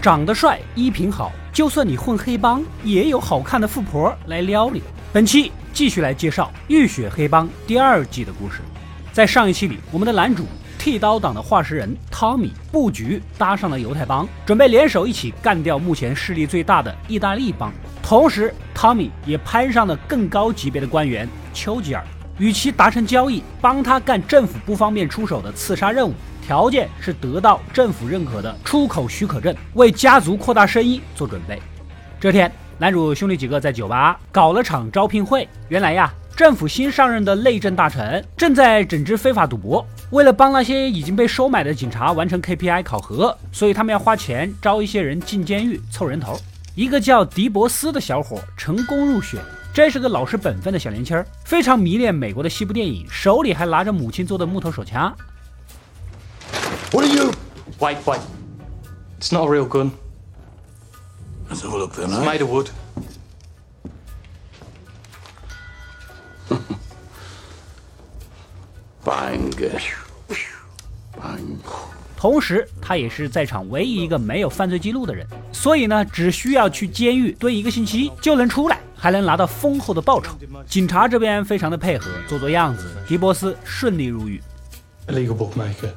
长得帅，衣品好，就算你混黑帮，也有好看的富婆来撩你。本期继续来介绍《浴血黑帮》第二季的故事。在上一期里，我们的男主剃刀党的化石人汤米布局搭上了犹太帮，准备联手一起干掉目前势力最大的意大利帮。同时，汤米也攀上了更高级别的官员丘吉尔，与其达成交易，帮他干政府不方便出手的刺杀任务。条件是得到政府认可的出口许可证，为家族扩大生意做准备。这天，男主兄弟几个在酒吧搞了场招聘会。原来呀，政府新上任的内政大臣正在整治非法赌博，为了帮那些已经被收买的警察完成 KPI 考核，所以他们要花钱招一些人进监狱凑人头。一个叫迪博斯的小伙成功入选，这是个老实本分的小年轻，非常迷恋美国的西部电影，手里还拿着母亲做的木头手枪。What are you? Wait, wait. It's not a real gun. Let's have a look then, It's eh? made of wood. Bang. Bang. 同时，他也是在场唯一一个没有犯罪记录的人，所以呢，只需要去监狱蹲一个星期就能出来，还能拿到丰厚的报酬。警察这边非常的配合，做做样子，迪波斯顺利入狱。Illegal bookmaker.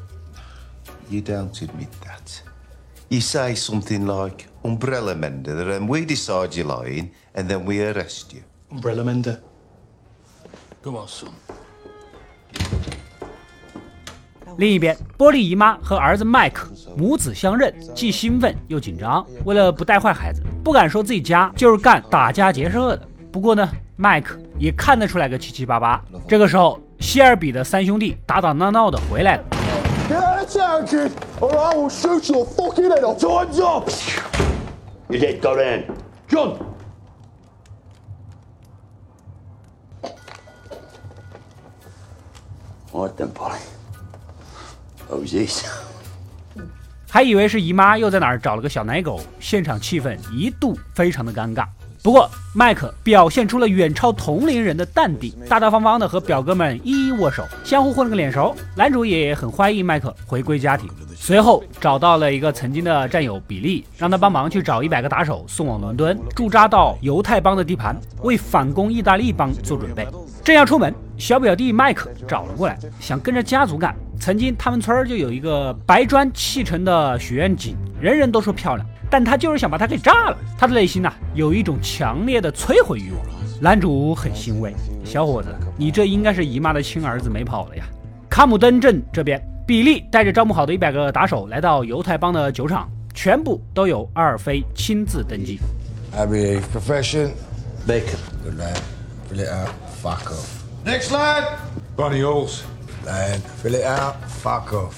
You don't admit that. You say something like umbrella mender, and we decide you're lying, and then we arrest you. Umbrella mender. Come on, son. 另一边，波利姨妈和儿子麦克母子相认，既兴奋又紧张。为了不带坏孩子，不敢说自己家就是干打家劫舍的。不过呢，麦克也看得出来个七七八八。这个时候，希尔比的三兄弟打打闹闹的回来了。Get out of town, kid, or I will shoot your fucking head off. Time's up. Your head got in. John, What then, Polly? Who's this? 还以为是姨妈又在哪儿找了个小奶狗，现场气氛一度非常的尴尬。不过麦克表现出了远超同龄人的淡定，大大方方的和表哥们一一握手，相互混了个脸熟。男主也很欢迎麦克回归家庭，随后找到了一个曾经的战友比利，让他帮忙去找一百个打手送往伦敦，驻扎到犹太帮的地盘，为反攻意大利帮做准备。正要出门，小表弟麦克找了过来，想跟着家族干。曾经他们村儿就有一个白砖砌成的许愿井，人人都说漂亮，但他就是想把它给炸了。他的内心呐、有一种强烈的摧毁欲望。男主很欣慰，小伙子，你这应该是姨妈的亲儿子没跑了呀。卡姆登镇这边，比利带着招募好的一百个打手来到犹太帮的酒厂，全部都有阿尔菲亲自登记。I be profession. baker. Good lad. Fill it out. Fuck off. Next lad. Bunny holes. Lad. Fill it out. Fuck off.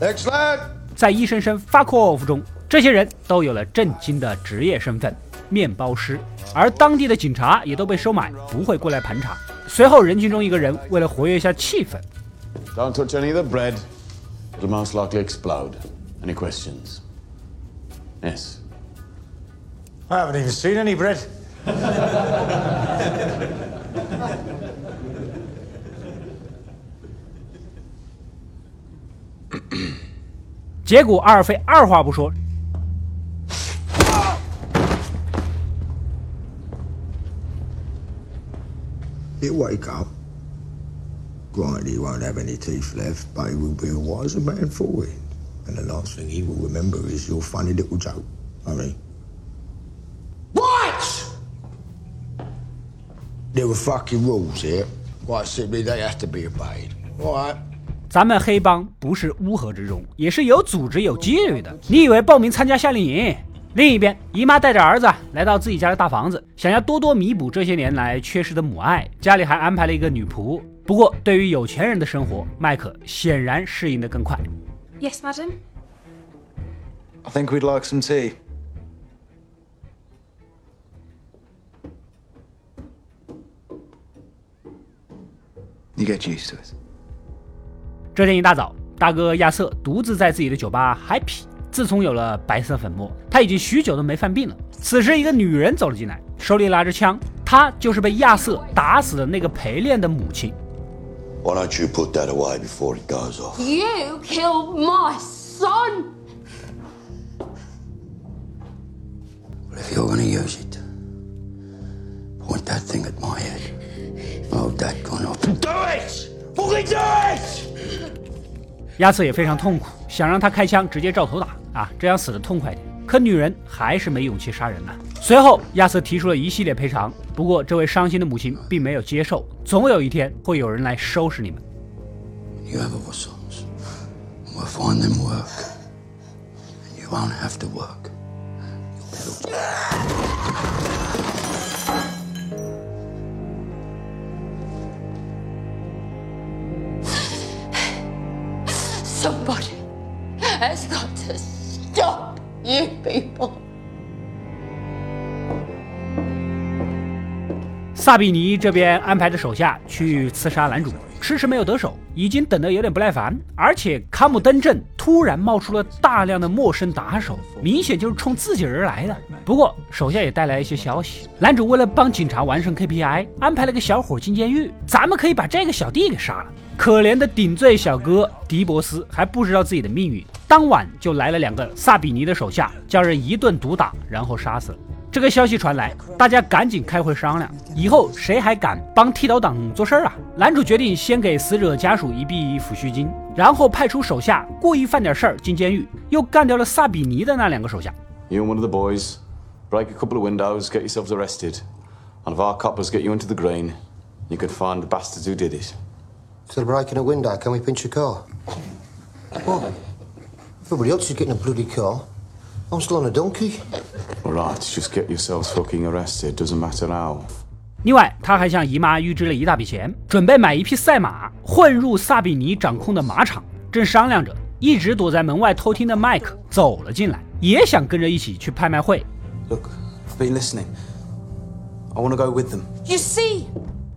Next lad. 在一声声 fuck off 中，这些人都有了正经的职业身份——面包师。而当地的警察也都被收买，不会过来盘查。随后，人群中一个人为了活跃一下气氛，Don't touch any of the bread. It'll most likely explode. Any questions? Yes. I haven't even seen any bread. 结果阿尔菲二话不说，He'll wake up. Granted, he won't have any teeth left, but he will be a wiser man for it. And the last thing he will remember is your funny little joke. I mean. What? There were fucking rules here. Quite simply, they have to be obeyed. All right. 咱们黑帮不是乌合之众，也是有组织、有纪律的。你以为报名参加夏令营？另一边，姨妈带着儿子来到自己家的大房子，想要多多弥补这些年来缺失的母爱，家里还安排了一个女仆。不过，对于有钱人的生活，麦克显然适应得更快。Yes, madam. I think we'd like some tea. You get used to it. 这天一大早，大哥亚瑟独自在自己的酒吧 happy。自从有了白色粉末，他已经许久都没犯病了。此时，一个女人走了进来，手里拿着枪，她就是被亚瑟打死的那个陪练的母亲。Why don't you put that away before it goes off? You killed my son! But if you're gonna use it, point that thing at my head. Hold that gun up. Do it! Fucking do it! 亚瑟也非常痛苦，想让他开枪直接照头打啊，这样死的痛快点。可女人还是没勇气杀人呢、随后，亚瑟提出了一系列赔偿，不过这位伤心的母亲并没有接受。总有一天会有人来收拾你们。You have. We find them work. You won't have to work. Somebody. Has got to stop you people. 萨比尼这边安排着手下去刺杀男主，迟迟没有得手，已经等得有点不耐烦。而且卡姆登镇突然冒出了大量的陌生打手，明显就是冲自己而来的。不过手下也带来一些消息，男主为了帮警察完成 KPI，安排了个小伙进监狱，咱们可以把这个小弟给杀了。可怜的顶罪小哥迪博斯还不知道自己的命运，当晚就来了两个萨比尼的手下，将人一顿毒打，然后杀死了。这个消息传来，大家赶紧开会商量，以后谁还敢帮剃刀党做事儿啊？男主决定先给死者家属一笔抚恤金，然后派出手下故意犯点事儿进监狱，又干掉了萨比尼的那两个手下。You and one of the boys break a couple of windows, get yourselves arrested. One of our coppers get you into the green. You could find the bastards who did it. Of breaking a window, can we pinch a car? What? Everybody else is getting a bloody car. I'm still on a donkey. All right, just get yourselves fucking arrested. Doesn't matter how. 另外，他还向姨妈预支了一大笔钱，准备买一匹赛马，混入萨比尼掌控的马场。正商量着，一直躲在门外偷听的麦克走了进来，也想跟着一起去拍卖会。Look, I've been listening. I want to go with them. You see,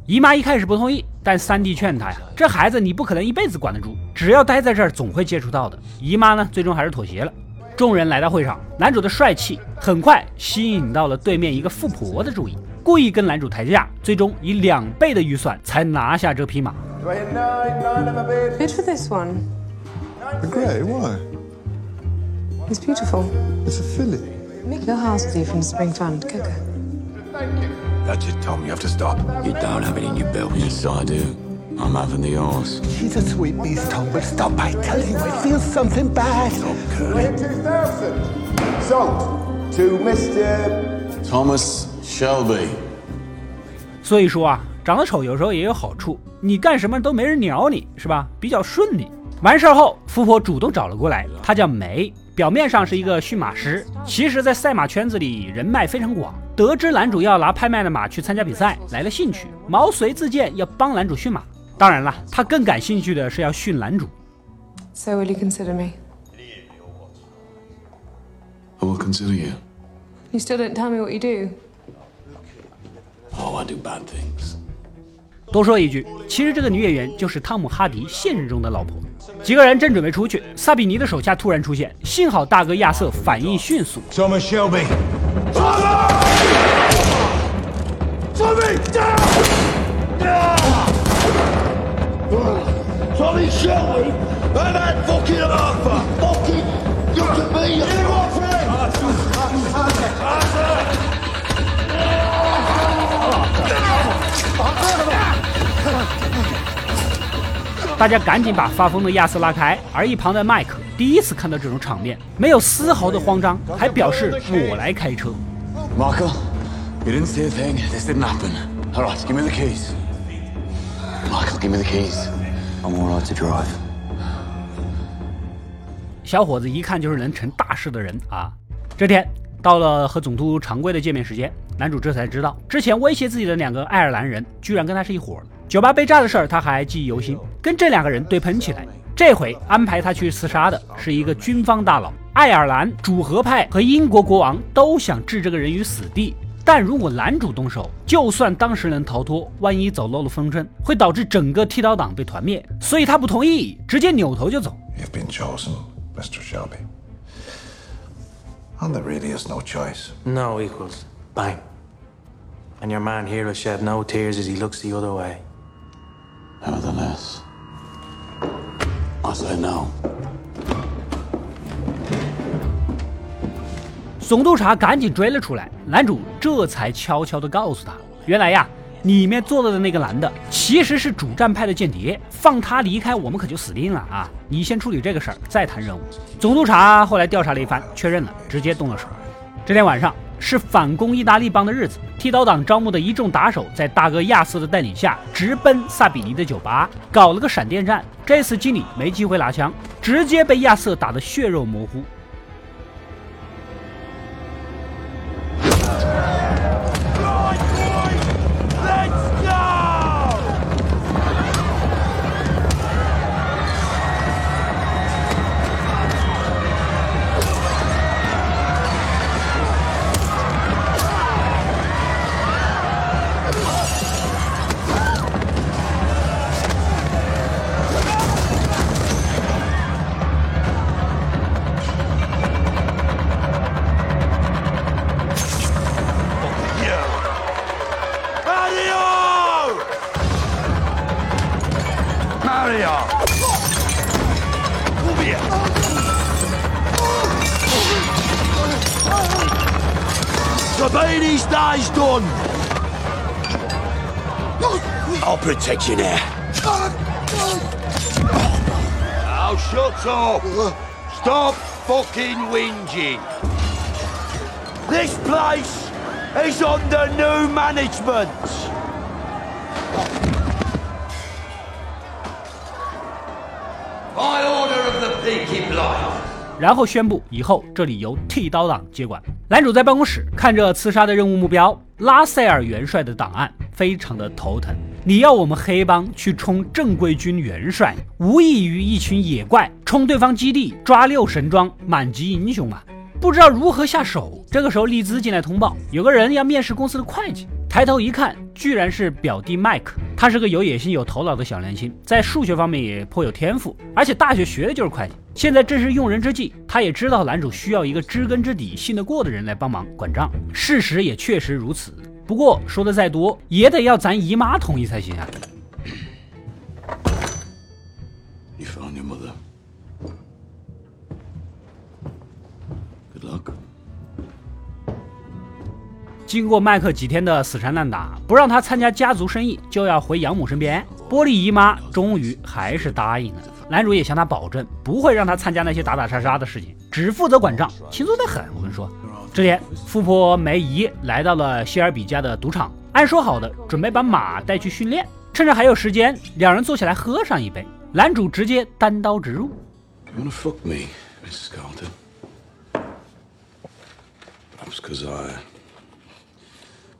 姨妈一开始不同意，但三弟劝他呀，这孩子你不可能一辈子管得住，只要待在这儿，总会接触到的。姨妈呢，最终还是妥协了。众人来到会场，男主的帅气很快吸引到了对面一个富婆的注意，故意跟男主抬价，最终以两倍的预算才拿下这匹马。Bid for this one. The grey? Why? It's beautiful. It's a filly. Make your Halsey from Spring Fund, That's it, Tom. You have to stop. You don't have it in your belt. Yes, I do. I'm having the horse. She's a sweet beast, Tom, but stop by telling you I feel something bad. Stop, Curly. 2000. Sold to Mr. Thomas Shelby. 所以说啊，长得丑有时候也有好处，你干什么都没人鸟你，是吧？比较顺利。完事儿后，富婆主动找了过来，她叫梅，表面上是一个驯马师，其实在赛马圈子里人脉非常广。得知男主要拿拍卖的马去参加比赛，来了兴趣，毛遂自荐要帮男主驯马。当然了，他更感兴趣的是要驯男主。So will you consider me? I will consider you. You still don't tell me what you do. Oh, I do bad things. 多说一句，其实这个女演员就是汤姆哈迪现实中的老婆。几个人正准备出去，萨比尼的手下突然出现，幸好大哥亚瑟反应迅速. Tommy Shelby and that fucking Arthur. Fucking, you can be. You 大家赶紧把发疯的亚瑟拉开，而一旁的麦克第一次看到这种场面，没有丝毫的慌张，还表示我来开车。Michael, you didn't see a thing. This didn't happen. All right, give me the keys. Michael, give me the keys. I'm all right to drive. 小伙子一看就是能成大事的人啊！这天到了和总督常规的见面时间，男主这才知道，之前威胁自己的两个爱尔兰人居然跟他是一伙儿的。酒吧被炸的事儿他还记忆犹新，跟这两个人对喷起来。这回安排他去刺杀的是一个军方大佬，爱尔兰主和派和英国国王都想置这个人于死地。但如果男主动手，就算当时能逃脱，万一走漏了风声，会导致整个剃刀党被团灭。所以他不同意，直接扭头就走。You've been chosen, Mr. Shelby. And there really is no choice. No equals. Bang. And your man here will shed no tears as he looks the other way. Nevertheless, I say no. 总督察赶紧追了出来，男主这才悄悄地告诉他，原来呀，里面坐着的那个男的其实是主战派的间谍，放他离开，我们可就死定了啊！你先处理这个事儿，再谈任务。总督察后来调查了一番，确认了，直接动了手。这天晚上是反攻意大利帮的日子，剃刀党招募的一众打手在大哥亚瑟的带领下，直奔萨比尼的酒吧，搞了个闪电战。这次经理没机会拿枪，直接被亚瑟打得血肉模糊。I'll protect you now. Now shut up. Stop fucking whinging. This place is under new management. By order of the Peaky Blind. 然后宣布以后这里由剃刀党接管。男主在办公室看着刺杀的任务目标拉塞尔元帅的档案，非常的头疼。你要我们黑帮去冲正规军元帅，无异于一群野怪冲对方基地抓六神装满级英雄啊！不知道如何下手。这个时候，利兹进来通报，有个人要面试公司的会计。抬头一看，居然是表弟麦克。他是个有野心、有头脑的小年轻，在数学方面也颇有天赋，而且大学学的就是会计。现在正是用人之际，他也知道男主需要一个知根知底、信得过的人来帮忙管账。事实也确实如此。不过说的再多，也得要咱姨妈同意才行啊。You found your mother. Good luck. 经过麦克几天的死缠烂打，不让他参加家族生意，就要回养母身边。玻璃姨妈终于还是答应了。男主也向他保证，不会让他参加那些打打杀杀的事情，只负责管账，轻松的很。我跟你说，这天，富婆梅姨来到了谢尔比家的赌场，按说好的准备把马带去训练。趁着还有时间，两人坐下来喝上一杯。男主直接单刀直入。 You wanna fuck me, Mrs. Carlton? Perhaps because I.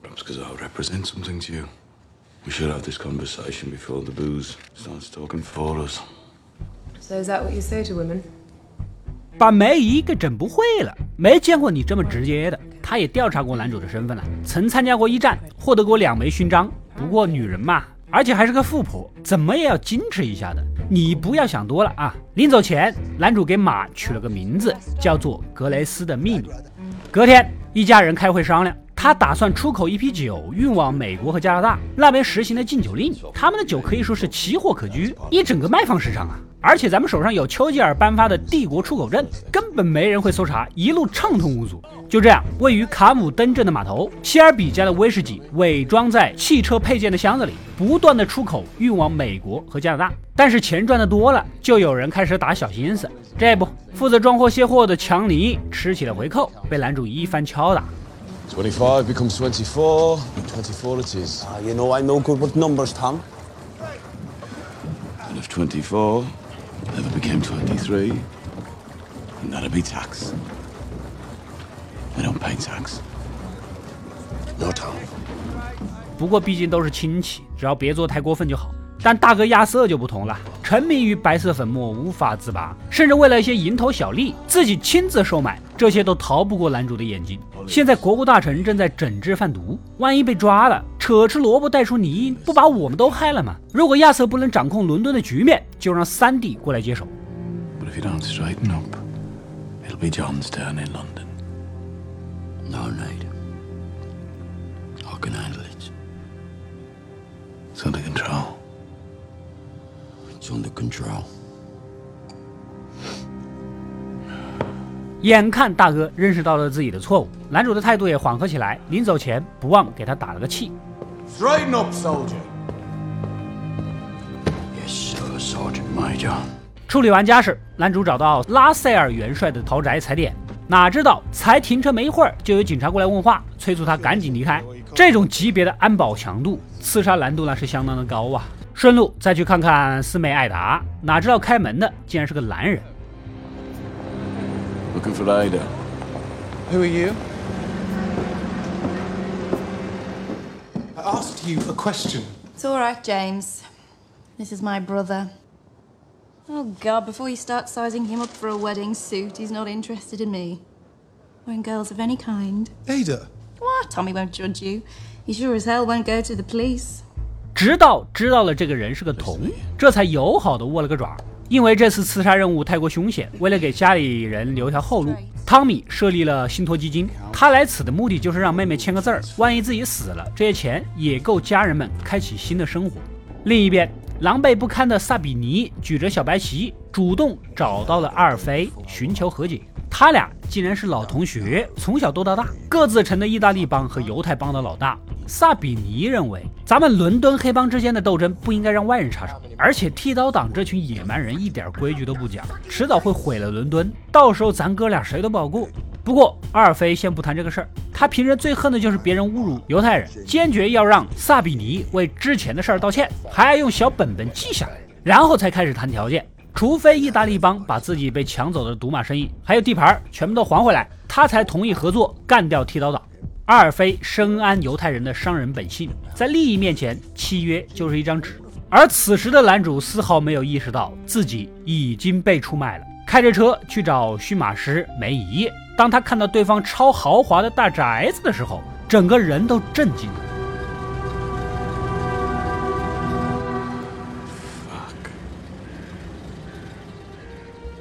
Perhaps because I represent something to you. We should have this conversation before the booze starts talking for us. So is that what you say to women? 把梅姨给整不会了，没见过你这么直接的。他也调查过男主的身份了，曾参加过一战，获得过两枚勋章。不过女人嘛，而且还是个富婆，怎么也要矜持一下的。你不要想多了啊！临走前，男主给马取了个名字，叫做格雷斯的秘密。隔天，一家人开会商量，他打算出口一批酒运往美国和加拿大，那边实行了禁酒令，他们的酒可以说是奇货可居，一整个卖方市场啊！而且咱们手上有丘吉尔颁发的帝国出口证，根本没人会搜查，一路畅通无阻。就这样，位于卡姆登镇的码头，希尔比家的威士忌伪装在汽车配件的箱子里，不断的出口运往美国和加拿大。但是钱赚的多了，就有人开始打小心思。这不，负责装货卸货的强尼吃起了回扣，被男主一番敲打。Twenty-five becomes twenty-four. Twenty-four it is. Ah, you know I'm no good with numbers, Tom. And if 24 ever became 23, then that'd be tax. I don't pay tax. No, Tom. 不过毕竟都是亲戚，只要别做太过分就好。但大哥亚瑟就不同了，沉迷于白色粉末无法自拔，甚至为了一些蝇头小利，自己亲自收买，这些都逃不过男主的眼睛。现在国务大臣正在整治贩毒，万一被抓了，扯吃萝卜带出泥，不把我们都害了吗？如果亚瑟不能掌控伦敦的局面，就让三弟过来接手。It'll be John's turn in London. No need. I can handle it. It's under control. It's under control. 眼看大哥认识到了自己的错误，男主的态度也缓和起来。临走前，不忘给他打了个气。Straighten up, soldier. Yes, sir, Sergeant Major. 处理完家事，男主找到拉塞尔元帅的豪宅踩点，哪知道才停车没一会儿，就有警察过来问话，催促他赶紧离开。这种级别的安保强度，刺杀难度那是相当的高啊！顺路再去看看四妹艾达，哪知道开门的竟然是个男人。Looking for Ada. Who are you? asked you a question. It's all right, James. This is my brother. Oh, God, before you start sizing him up for a wedding suit, he's not interested in me. Or in girls of any kind. Ada. What? Tommy won't judge you. He sure as hell won't go to the police. 直到知道了这个人是个童，这才友好的握了个爪。因为这次刺杀任务太过凶险，为了给家里人留条后路， 汤米设立了信托基金。他来此的目的就是让妹妹签个字儿，万一自己死了，这些钱也够家人们开启新的生活。另一边，狼狈不堪的萨比尼举着小白旗，主动找到了阿尔菲，寻求和解。他俩竟然是老同学，从小斗到大，各自成了意大利帮和犹太帮的老大。萨比尼认为，咱们伦敦黑帮之间的斗争不应该让外人插手，而且剃刀党这群野蛮人一点规矩都不讲，迟早会毁了伦敦，到时候咱哥俩谁都不好过。不过阿尔菲先不谈这个事儿，他平时最恨的就是别人侮辱犹太人，坚决要让萨比尼为之前的事儿道歉，还要用小本本记下来，然后才开始谈条件。除非意大利帮把自己被抢走的赌马生意还有地盘全部都还回来，他才同意合作干掉剃刀党。阿尔菲深谙犹太人的商人本性，在利益面前，契约就是一张纸。而此时的男主丝毫没有意识到自己已经被出卖了，开着车去找驯马师梅姨。当他看到对方超豪华的大宅子的时候，整个人都震惊了。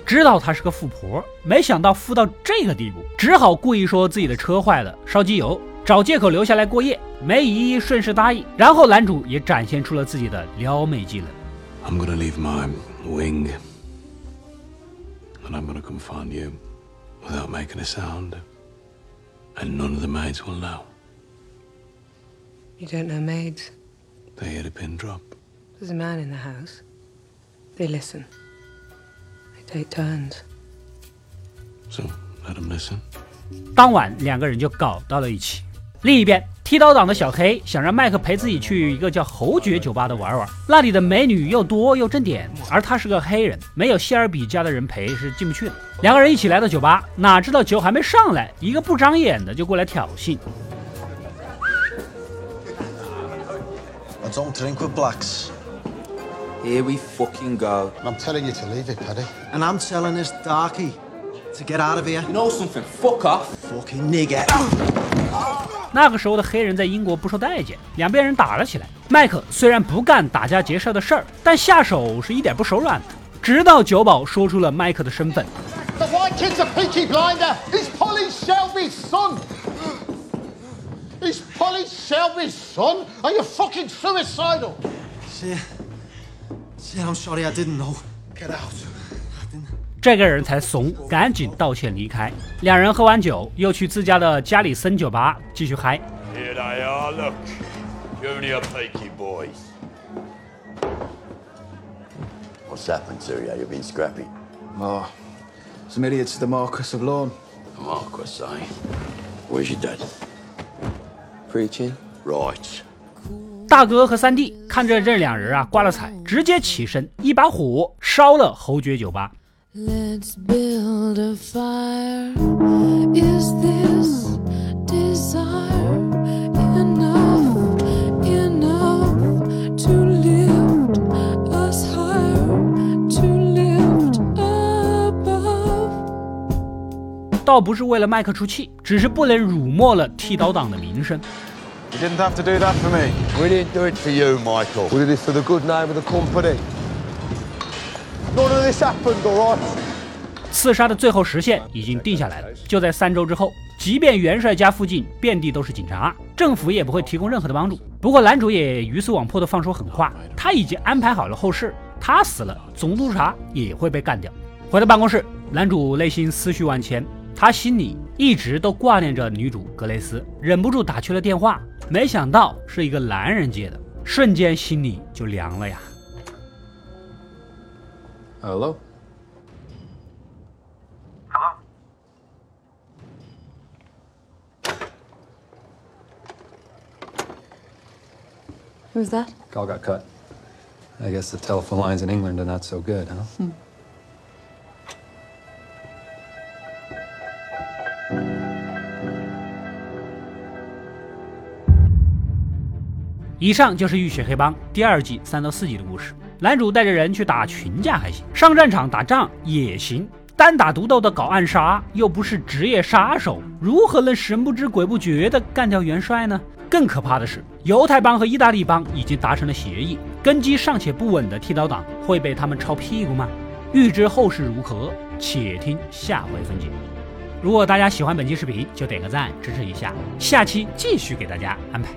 知道她是个富婆，没想到富到这个地步，只好故意说自己的车坏了，烧机油，找借口留下来过夜。梅姨顺势答应，然后男主也展现出了自己的撩妹技能。I'm gonna leave my wing, and I'm gonna come find you without making a sound, and none of the maids will know. You don't know maids. They hear the pin drop. There's a man in the house. They listen. Take turns. So let them listen. 当晚两个人就搞到了一起。另一边，剃刀党的小黑想让麦克陪自己去一个叫侯爵酒吧的玩玩，那里的美女又多又正点，而他是个黑人，没有希尔比家的人陪是进不去的。两个人一起来到酒吧，哪知道酒还没上来，一个不长眼的就过来挑衅。I don't drink with blacks. Here we fucking go. I'm telling you to leave it, Paddy. And I'm telling this darky to get out of here. You know something? Fuck off. Fucking nigger. 那个时候的黑人在英国不受待见，两边人打了起来。麦克虽然不干打家劫舍的事儿，但下手是一点不手软的。直到酒保说出了麦克的身份，The white kid's a peaky blinder. He's Polly Shelby's son. He's Polly Shelby's son? Are you fucking suicidal? See, see, I'm sorry I didn't know. Get out. 这个人才怂，赶紧道歉离开。两人喝完酒，又去自家的加里森酒吧继续嗨。 Here they are, look. Junior Peaky boys. What's happened, sir? Yeah, you've been scrappy. Oh, some idiots at the Marquis of Lawn. The Marquis, eh? Where's your dad? Preaching. Right. 大哥和三弟看着这两人啊挂了彩，直接起身，一把火烧了侯爵酒吧。Let's build a fire. Is this desire enough, enough to lift us higher, to lift above? 倒不是为了麦克出气，只是不能辱没了剃刀党的名声。You didn't have to do that for me. We didn't do it for you, Michael. We did it for the good name of the company. None of this happened, all right? 刺杀的最后时限已经定下来了，就在三周之后。即便元帅家附近遍地都是警察，政府也不会提供任何的帮助。不过男主也鱼死网破的放出狠话，他已经安排好了后事，他死了，总督察也会被干掉。回到办公室，男主内心思绪万千。他心里一直都挂念着女主格雷斯，忍不住打去了电话，没想到是一个男人接的，瞬间心里就凉了呀。 Hello? Who's that? Call got cut. I guess the telephone lines in England are not so good, huh? Hmm. 以上就是《浴血黑帮》第二季三到四集的故事。男主带着人去打群架还行，上战场打仗也行，单打独斗的搞暗杀又不是职业杀手，如何能神不知鬼不觉的干掉元帅呢？更可怕的是，犹太帮和意大利帮已经达成了协议，根基尚且不稳的剃刀党会被他们抄屁股吗？欲知后事如何，且听下回分解。如果大家喜欢本期视频，就点个赞支持一下，下期继续给大家安排。